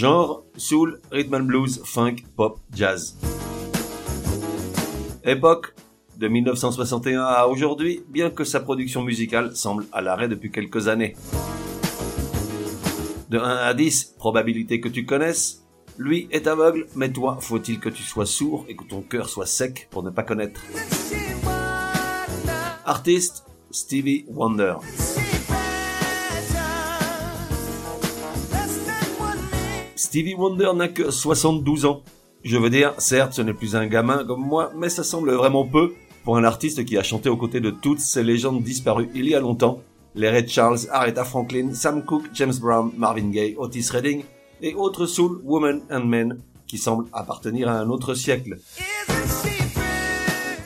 Genre, soul, rhythm and blues, funk, pop, jazz. Époque, de 1961 à aujourd'hui, bien que sa production musicale semble à l'arrêt depuis quelques années. De 1 à 10, probabilité que tu connaisses. Lui est aveugle, mais toi, faut-il que tu sois sourd et que ton cœur soit sec pour ne pas connaître? Artiste, Stevie Wonder. Stevie Wonder n'a que 72 ans. Je veux dire, certes, ce n'est plus un gamin comme moi, mais ça semble vraiment peu pour un artiste qui a chanté aux côtés de toutes ces légendes disparues il y a longtemps. Les Red Charles, Aretha Franklin, Sam Cooke, James Brown, Marvin Gaye, Otis Redding et autres soul women and men qui semblent appartenir à un autre siècle.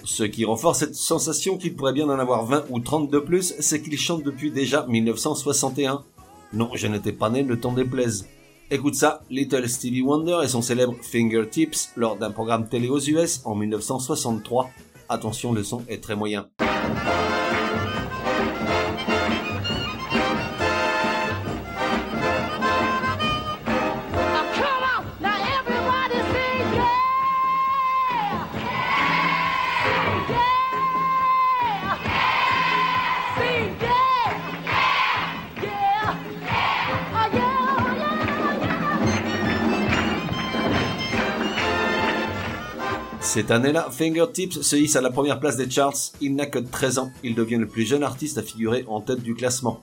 Ce qui renforce cette sensation qu'il pourrait bien en avoir 20 ou 30 de plus, c'est qu'il chante depuis déjà 1961. Non, je n'étais pas né, le temps déplaise. Écoute ça, Little Stevie Wonder et son célèbre Fingertips lors d'un programme télé aux US en 1963. Attention, le son est très moyen. Cette année-là, Fingertips se hisse à la première place des charts. Il n'a que 13 ans. Il devient le plus jeune artiste à figurer en tête du classement.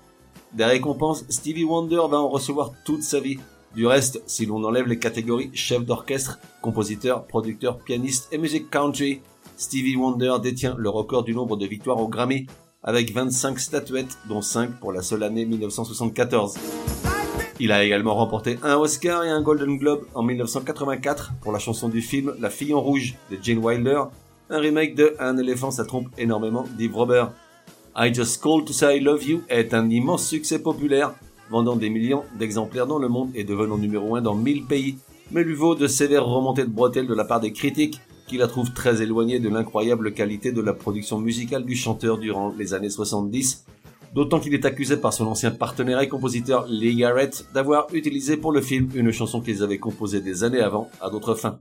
Des récompenses, Stevie Wonder va en recevoir toute sa vie. Du reste, si l'on enlève les catégories chef d'orchestre, compositeur, producteur, pianiste et musique country, Stevie Wonder détient le record du nombre de victoires au Grammy, avec 25 statuettes, dont 5 pour la seule année 1974. Il a également remporté un Oscar et un Golden Globe en 1984 pour la chanson du film La fille en rouge de Jane Wilder, un remake de Un éléphant ça trompe énormément d'Yves Robert. I Just Called to Say I Love You est un immense succès populaire, vendant des millions d'exemplaires dans le monde et devenant numéro 1 dans 1000 pays, mais lui vaut de sévères remontées de bretelles de la part des critiques qui la trouvent très éloignée de l'incroyable qualité de la production musicale du chanteur durant les années 70 d'autant qu'il est accusé par son ancien partenaire et compositeur Lee Garrett d'avoir utilisé pour le film une chanson qu'ils avaient composée des années avant à d'autres fins.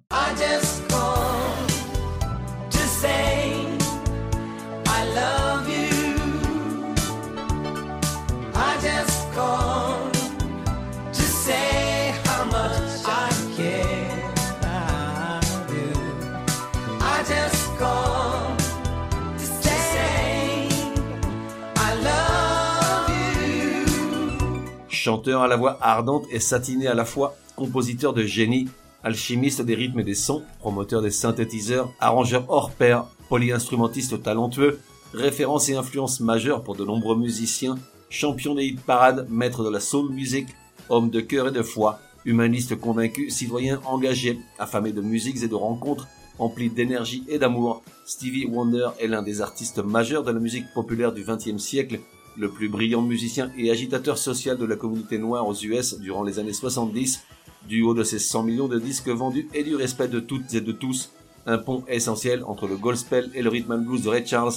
Chanteur à la voix ardente et satinée à la fois, compositeur de génie, alchimiste des rythmes et des sons, promoteur des synthétiseurs, arrangeur hors pair, polyinstrumentiste talentueux, référence et influence majeure pour de nombreux musiciens, champion des hit parades, maître de la soul music, homme de cœur et de foi, humaniste convaincu, citoyen engagé, affamé de musiques et de rencontres, empli d'énergie et d'amour, Stevie Wonder est l'un des artistes majeurs de la musique populaire du XXe siècle le plus brillant musicien et agitateur social de la communauté noire aux US durant les années 70, du haut de ses 100 millions de disques vendus et du respect de toutes et de tous, un pont essentiel entre le gospel et le rhythm blues de Ray Charles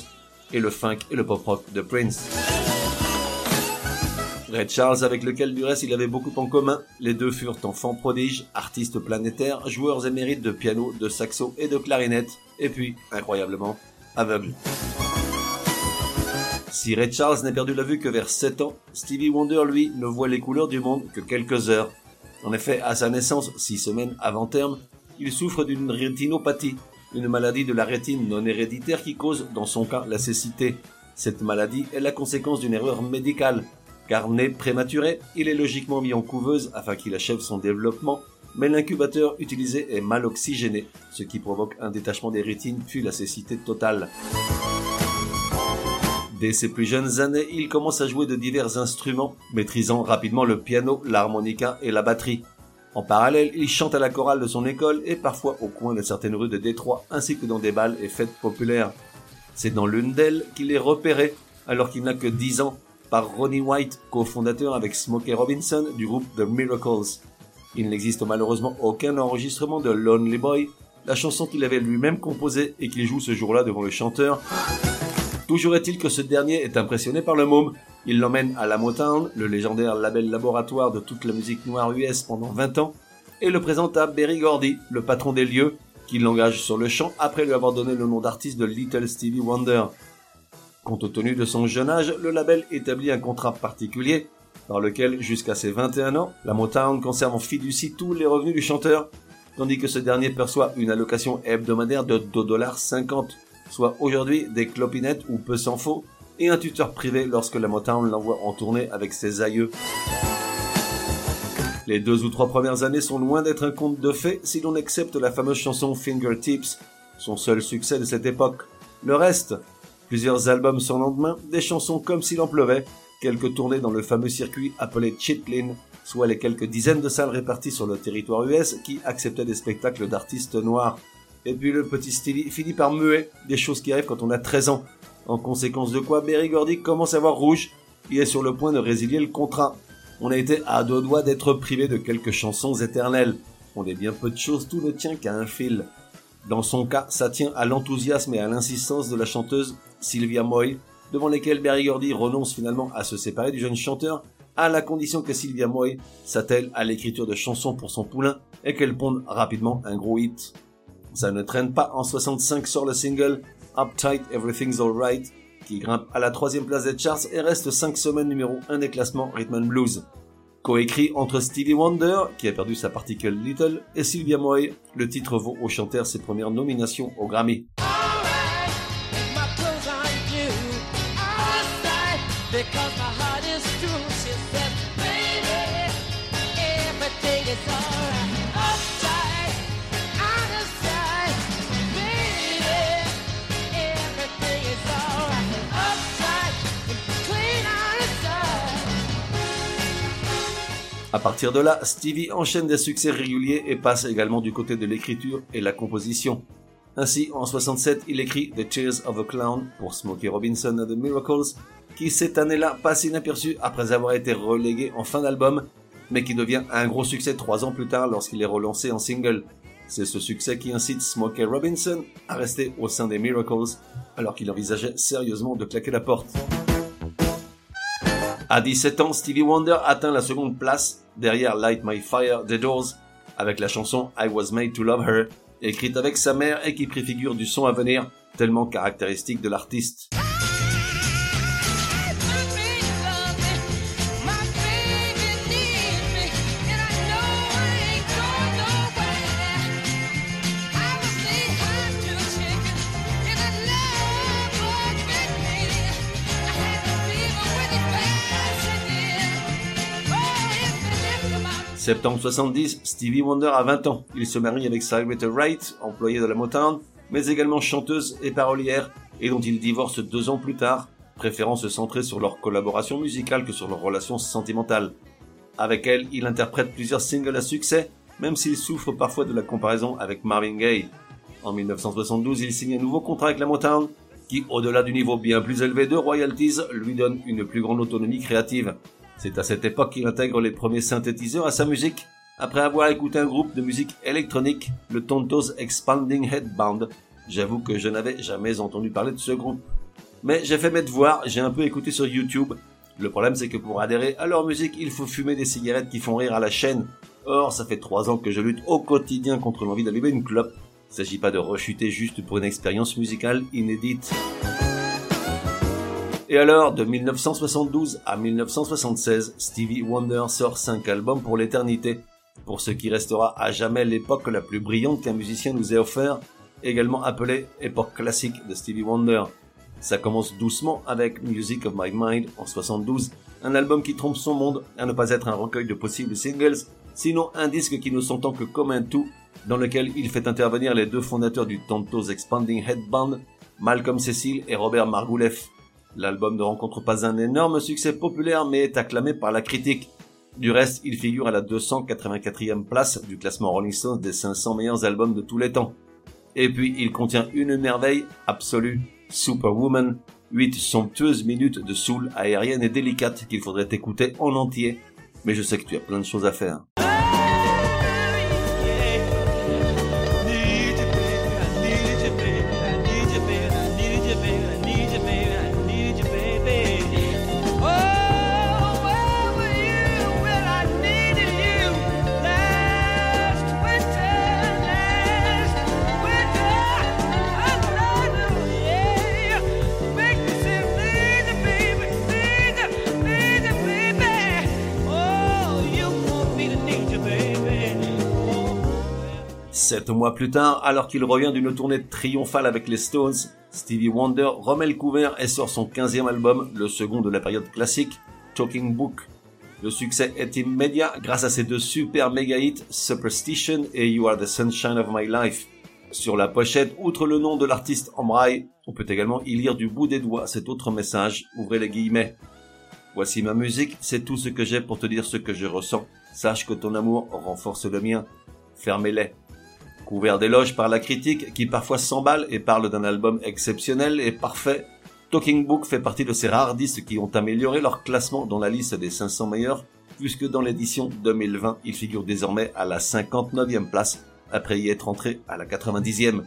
et le funk et le pop rock de Prince. Ray Charles avec lequel du reste il avait beaucoup en commun, les deux furent enfants prodiges, artistes planétaires, joueurs émérites de piano, de saxo et de clarinette, et puis, incroyablement, aveugles. Si Ray Charles n'a perdu la vue que vers 7 ans, Stevie Wonder, lui, ne voit les couleurs du monde que quelques heures. En effet, à sa naissance, six semaines avant terme, il souffre d'une rétinopathie, une maladie de la rétine non héréditaire qui cause, dans son cas, la cécité. Cette maladie est la conséquence d'une erreur médicale, car né prématuré, il est logiquement mis en couveuse afin qu'il achève son développement, mais l'incubateur utilisé est mal oxygéné, ce qui provoque un détachement des rétines puis la cécité totale. Dès ses plus jeunes années, il commence à jouer de divers instruments, maîtrisant rapidement le piano, l'harmonica et la batterie. En parallèle, il chante à la chorale de son école et parfois au coin de certaines rues de Détroit ainsi que dans des balles et fêtes populaires. C'est dans l'une d'elles qu'il est repéré alors qu'il n'a que 10 ans par Ronnie White, cofondateur avec Smokey Robinson du groupe The Miracles. Il n'existe malheureusement aucun enregistrement de Lonely Boy, la chanson qu'il avait lui-même composée et qu'il joue ce jour-là devant le chanteur. Toujours est-il que ce dernier est impressionné par le môme. Il l'emmène à la Motown, le légendaire label laboratoire de toute la musique noire US pendant 20 ans, et le présente à Berry Gordy, le patron des lieux, qui l'engage sur le chant après lui avoir donné le nom d'artiste de Little Stevie Wonder. Compte tenu de son jeune âge, le label établit un contrat particulier par lequel, jusqu'à ses 21 ans, la Motown conserve en fiducie tous les revenus du chanteur, tandis que ce dernier perçoit une allocation hebdomadaire de 2,50$, soit aujourd'hui des clopinettes ou peu s'en faut, et un tuteur privé lorsque la Motown l'envoie en tournée avec ses aïeux. Les deux ou trois premières années sont loin d'être un conte de fées si l'on accepte la fameuse chanson Fingertips, son seul succès de cette époque. Le reste, plusieurs albums sans lendemain, des chansons comme s'il en pleuvait, quelques tournées dans le fameux circuit appelé Chitlin, soit les quelques dizaines de salles réparties sur le territoire US qui acceptaient des spectacles d'artistes noirs. Et puis le petit Stevie finit par muer, des choses qui arrivent quand on a 13 ans. En conséquence de quoi, Berry Gordy commence à voir rouge. Il est sur le point de résilier le contrat on a été à deux doigts d'être privé de quelques chansons éternelles. On est bien peu de choses, tout ne tient qu'à un fil. Dans son cas, ça tient à l'enthousiasme et à l'insistance de la chanteuse Sylvia Moy, devant lesquelles Berry Gordy renonce finalement à se séparer du jeune chanteur, à la condition que Sylvia Moy s'attelle à l'écriture de chansons pour son poulain et qu'elle ponde rapidement un gros hit. Ça ne traîne pas, en 65 sort le single Uptight Everything's Alright, qui grimpe à la troisième place des charts et reste 5 semaines numéro 1 des classements Rhythm and Blues. Coécrit entre Stevie Wonder, qui a perdu sa particule Little, et Sylvia Moy, le titre vaut au chanteur ses premières nominations au Grammy. Partir de là, Stevie enchaîne des succès réguliers et passe également du côté de l'écriture et la composition. Ainsi, en 67, il écrit The Tears of a Clown pour Smokey Robinson and the Miracles, qui cette année-là passe inaperçu après avoir été relégué en fin d'album, mais qui devient un gros succès trois ans plus tard lorsqu'il est relancé en single. C'est ce succès qui incite Smokey Robinson à rester au sein des Miracles, alors qu'il envisageait sérieusement de claquer la porte. À 17 ans, Stevie Wonder atteint la seconde place derrière Light My Fire The Doors avec la chanson I Was Made to Love Her, écrite avec sa mère et qui préfigure du son à venir tellement caractéristique de l'artiste. Septembre 70, Stevie Wonder a 20 ans. Il se marie avec Cyretta Wright, employée de la Motown, mais également chanteuse et parolière, et dont il divorce deux ans plus tard, préférant se centrer sur leur collaboration musicale que sur leur relation sentimentale. Avec elle, il interprète plusieurs singles à succès, même s'il souffre parfois de la comparaison avec Marvin Gaye. En 1972, il signe un nouveau contrat avec la Motown, qui, au-delà du niveau bien plus élevé de royalties, lui donne une plus grande autonomie créative. C'est à cette époque qu'il intègre les premiers synthétiseurs à sa musique, après avoir écouté un groupe de musique électronique, le Tonto's Expanding Headband. J'avoue que je n'avais jamais entendu parler de ce groupe. Mais j'ai fait mes devoirs, j'ai un peu écouté sur YouTube. Le problème c'est que pour adhérer à leur musique, il faut fumer des cigarettes qui font rire à la chaîne. Or, ça fait trois ans que je lutte au quotidien contre l'envie d'allumer une clope. Il s'agit pas de rechuter juste pour une expérience musicale inédite. Et alors, de 1972 à 1976, Stevie Wonder sort 5 albums pour l'éternité, pour ce qui restera à jamais l'époque la plus brillante qu'un musicien nous ait offert, également appelée époque classique de Stevie Wonder. Ça commence doucement avec Music of My Mind en 72, un album qui trompe son monde à ne pas être un recueil de possibles singles, sinon un disque qui ne s'entend que comme un tout, dans lequel il fait intervenir les deux fondateurs du Tonto's Expanding Headband, Malcolm Cecil et Robert Margouleff. L'album ne rencontre pas un énorme succès populaire mais est acclamé par la critique. Du reste, il figure à la 284e place du classement Rolling Stones des 500 meilleurs albums de tous les temps. Et puis, il contient une merveille absolue, Superwoman, 8 somptueuses minutes de soul aérienne et délicate qu'il faudrait écouter en entier. Mais je sais que tu as plein de choses à faire. Sept mois plus tard, alors qu'il revient d'une tournée triomphale avec les Stones, Stevie Wonder remet le couvert et sort son 15e album, le second de la période classique, Talking Book. Le succès est immédiat grâce à ses deux super méga hits, Superstition et You Are the Sunshine of My Life. Sur la pochette, outre le nom de l'artiste en braille, on peut également y lire du bout des doigts cet autre message, ouvrez les guillemets. Voici ma musique, c'est tout ce que j'ai pour te dire ce que je ressens. Sache que ton amour renforce le mien. Fermez-les. Couvert d'éloges par la critique qui parfois s'emballe et parle d'un album exceptionnel et parfait, Talking Book fait partie de ces rares disques qui ont amélioré leur classement dans la liste des 500 meilleurs, puisque dans l'édition 2020, il figure désormais à la 59e place, après y être entré à la 90e.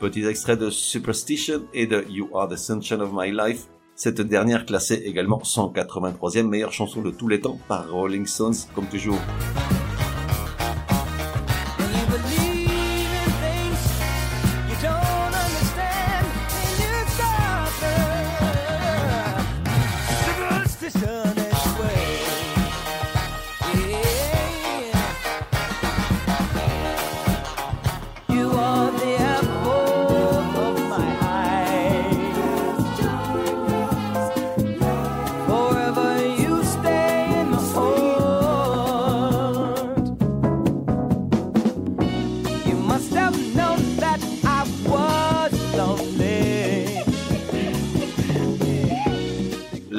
Petit extrait de Superstition et de You Are the Sunshine of My Life, cette dernière classée également 183e meilleure chanson de tous les temps par Rolling Stones, comme toujours.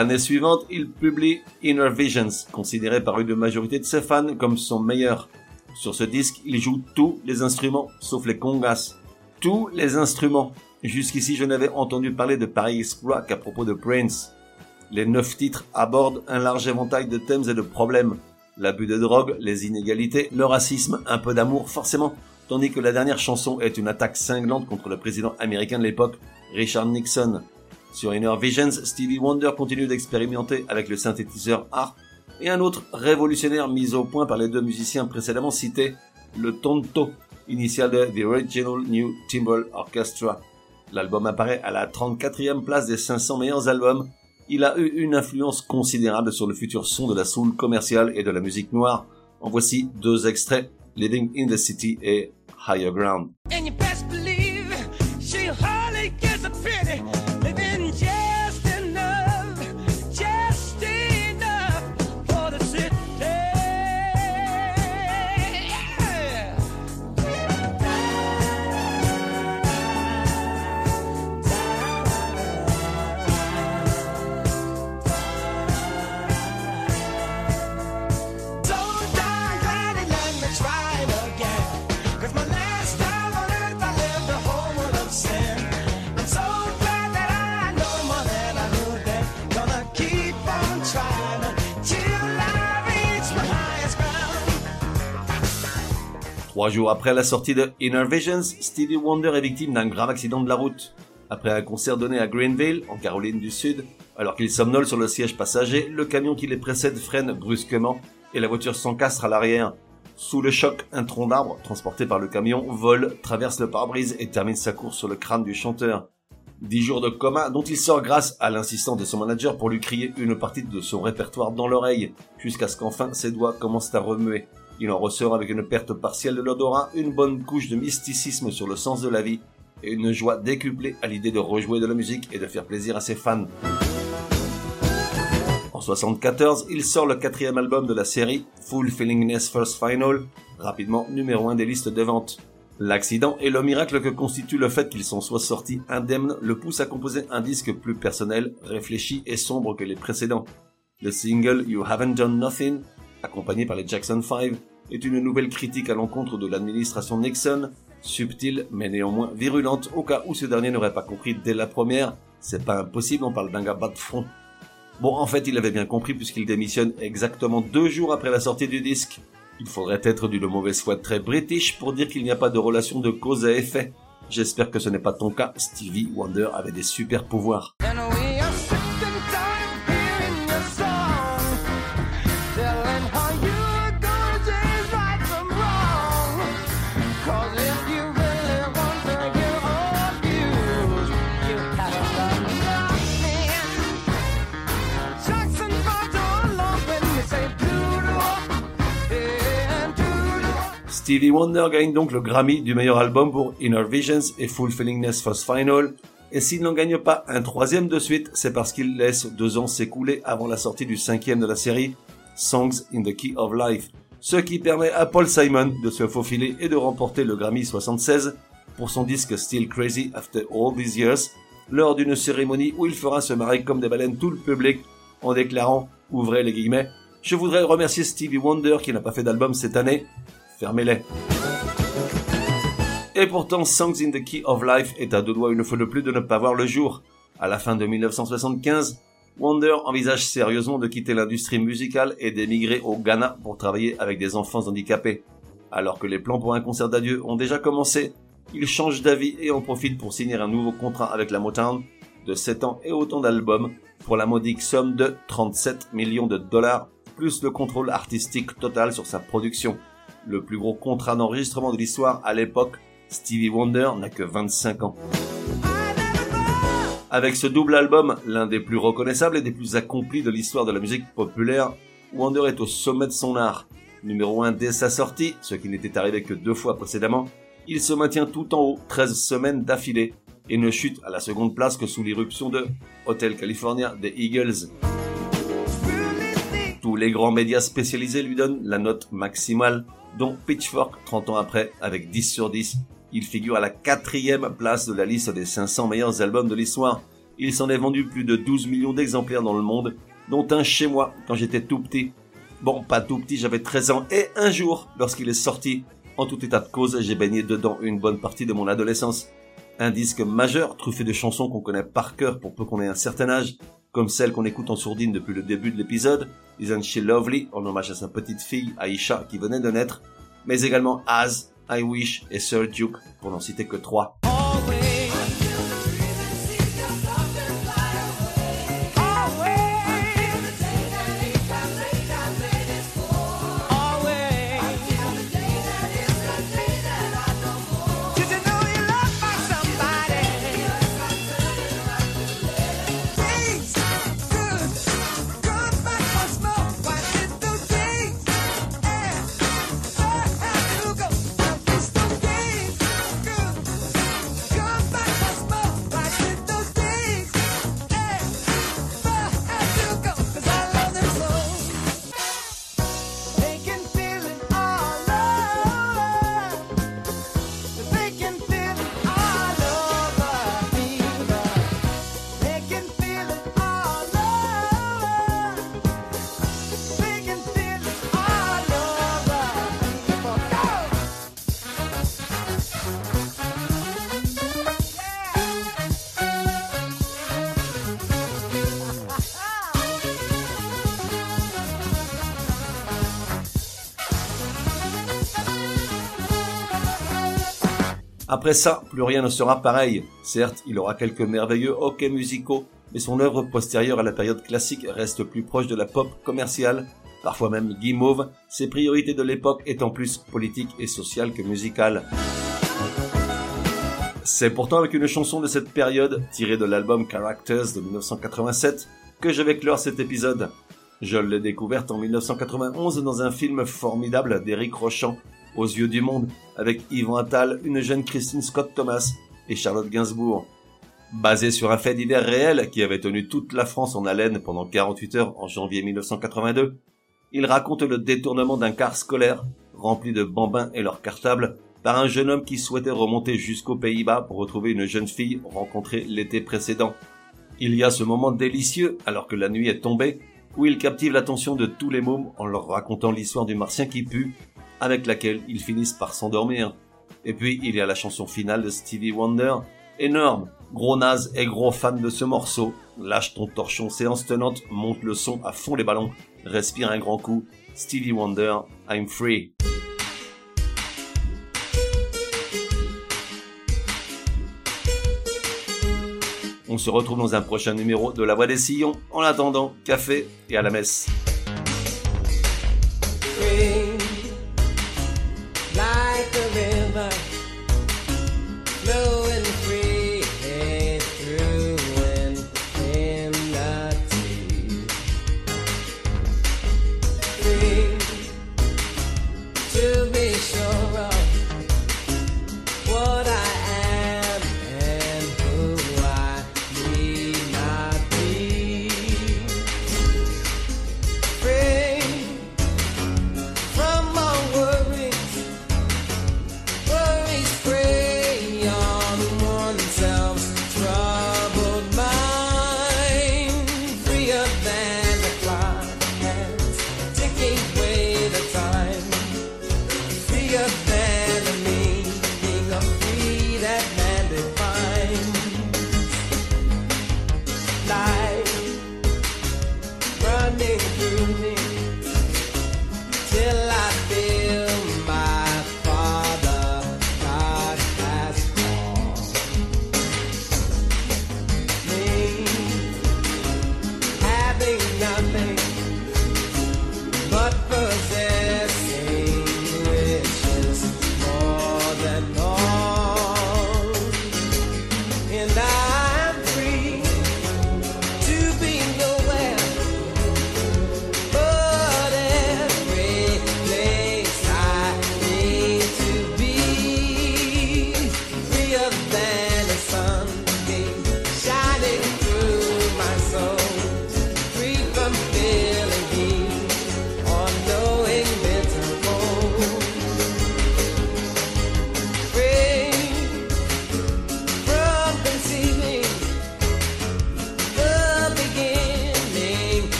L'année suivante, il publie Inner Visions, considéré par une majorité de ses fans comme son meilleur. Sur ce disque, il joue tous les instruments, sauf les congas. Tous les instruments. Jusqu'ici, je n'avais entendu parler de pareil exploit qu'à propos de Prince. Les neuf titres abordent un large éventail de thèmes et de problèmes. L'abus de drogue, les inégalités, le racisme, un peu d'amour forcément, tandis que la dernière chanson est une attaque cinglante contre le président américain de l'époque, Richard Nixon. Sur Inner Visions, Stevie Wonder continue d'expérimenter avec le synthétiseur ARP et un autre révolutionnaire mis au point par les deux musiciens précédemment cités, le tonto, initial de The Original New Timbal Orchestra. L'album apparaît à la 34e place des 500 meilleurs albums. Il a eu une influence considérable sur le futur son de la soul commerciale et de la musique noire. En voici deux extraits, Living in the City et Higher Ground. Trois jours après la sortie de Inner Visions, Stevie Wonder est victime d'un grave accident de la route. Après un concert donné à Greenville, en Caroline du Sud, alors qu'il somnole sur le siège passager, le camion qui les précède freine brusquement et la voiture s'encastre à l'arrière. Sous le choc, un tronc d'arbre, transporté par le camion, vole, traverse le pare-brise et termine sa course sur le crâne du chanteur. Dix jours de coma dont il sort grâce à l'insistance de son manager pour lui crier une partie de son répertoire dans l'oreille, jusqu'à ce qu'enfin ses doigts commencent à remuer. Il en ressort avec une perte partielle de l'odorat, une bonne couche de mysticisme sur le sens de la vie et une joie décuplée à l'idée de rejouer de la musique et de faire plaisir à ses fans. En 74, il sort le quatrième album de la série, Full Feelingness First Final, rapidement numéro un des listes de vente. L'accident et le miracle que constitue le fait qu'il s'en soit sorti indemne le poussent à composer un disque plus personnel, réfléchi et sombre que les précédents. Le single You Haven't Done Nothing accompagné par les Jackson 5, est une nouvelle critique à l'encontre de l'administration Nixon, subtile mais néanmoins virulente au cas où ce dernier n'aurait pas compris dès la première. C'est pas impossible, on parle d'un gars bas de front. Bon, en fait, il avait bien compris puisqu'il démissionne exactement deux jours après la sortie du disque. Il faudrait être d'une mauvaise foi très british pour dire qu'il n'y a pas de relation de cause à effet. J'espère que ce n'est pas ton cas, Stevie Wonder avait des super pouvoirs. Stevie Wonder gagne donc le Grammy du meilleur album pour Inner Visions et Fulfillingness First Final. Et s'il n'en gagne pas un troisième de suite, c'est parce qu'il laisse deux ans s'écouler avant la sortie du cinquième de la série, Songs in the Key of Life. Ce qui permet à Paul Simon de se faufiler et de remporter le Grammy 76 pour son disque Still Crazy After All These Years, lors d'une cérémonie où il fera se marrer comme des baleines tout le public en déclarant, ouvrez les guillemets, je voudrais remercier Stevie Wonder qui n'a pas fait d'album cette année, Fermez-les. Et pourtant, Songs in the Key of Life est à deux doigts une fois de plus de ne pas voir le jour. À la fin de 1975, Wonder envisage sérieusement de quitter l'industrie musicale et d'émigrer au Ghana pour travailler avec des enfants handicapés. Alors que les plans pour un concert d'adieu ont déjà commencé, il change d'avis et en profite pour signer un nouveau contrat avec la Motown de 7 ans et autant d'albums pour la modique somme de 37 millions de dollars plus le contrôle artistique total sur sa production le plus gros contrat d'enregistrement de l'histoire à l'époque, Stevie Wonder n'a que 25 ans. Avec ce double album, l'un des plus reconnaissables et des plus accomplis de l'histoire de la musique populaire, Wonder est au sommet de son art. Numéro 1 dès sa sortie, ce qui n'était arrivé que deux fois précédemment, il se maintient tout en haut 13 semaines d'affilée et ne chute à la seconde place que sous l'irruption de Hotel California des Eagles. Tous les grands médias spécialisés lui donnent la note maximale dont Pitchfork 30 ans après avec 10 sur 10. Il figure à la quatrième place de la liste des 500 meilleurs albums de l'histoire. Il s'en est vendu plus de 12 millions d'exemplaires dans le monde, dont un chez moi quand j'étais tout petit. Bon, pas tout petit, j'avais 13 ans et un jour, lorsqu'il est sorti, en tout état de cause, j'ai baigné dedans une bonne partie de mon adolescence. Un disque majeur, truffé de chansons qu'on connaît par cœur pour peu qu'on ait un certain âge, comme celle qu'on écoute en sourdine depuis le début de l'épisode, Isn't She Lovely, en hommage à sa petite fille Aisha qui venait de naître, mais également As, I Wish et Sir Duke, pour n'en citer que trois. Après ça, plus rien ne sera pareil. Certes, il aura quelques merveilleux hockey musicaux, mais son œuvre postérieure à la période classique reste plus proche de la pop commerciale, parfois même guimauve, ses priorités de l'époque étant plus politiques et sociales que musicales. C'est pourtant avec une chanson de cette période, tirée de l'album Characters de 1987, que je vais clore cet épisode. Je l'ai découverte en 1991 dans un film formidable d'Éric Rochant, aux yeux du monde, avec Yvan Attal, une jeune Christine Scott Thomas et Charlotte Gainsbourg. Basé sur un fait divers réel qui avait tenu toute la France en haleine pendant 48 heures en janvier 1982, il raconte le détournement d'un car scolaire rempli de bambins et leurs cartables par un jeune homme qui souhaitait remonter jusqu'aux Pays-Bas pour retrouver une jeune fille rencontrée l'été précédent. Il y a ce moment délicieux alors que la nuit est tombée où il captive l'attention de tous les mômes en leur racontant l'histoire du martien qui pue, avec laquelle ils finissent par s'endormir. Et puis il y a la chanson finale de Stevie Wonder, énorme, gros naze et gros fan de ce morceau, lâche ton torchon séance tenante, monte le son à fond les ballons, respire un grand coup, Stevie Wonder, I'm free. On se retrouve dans un prochain numéro de La Voix des Sillons. En attendant, café et à la messe.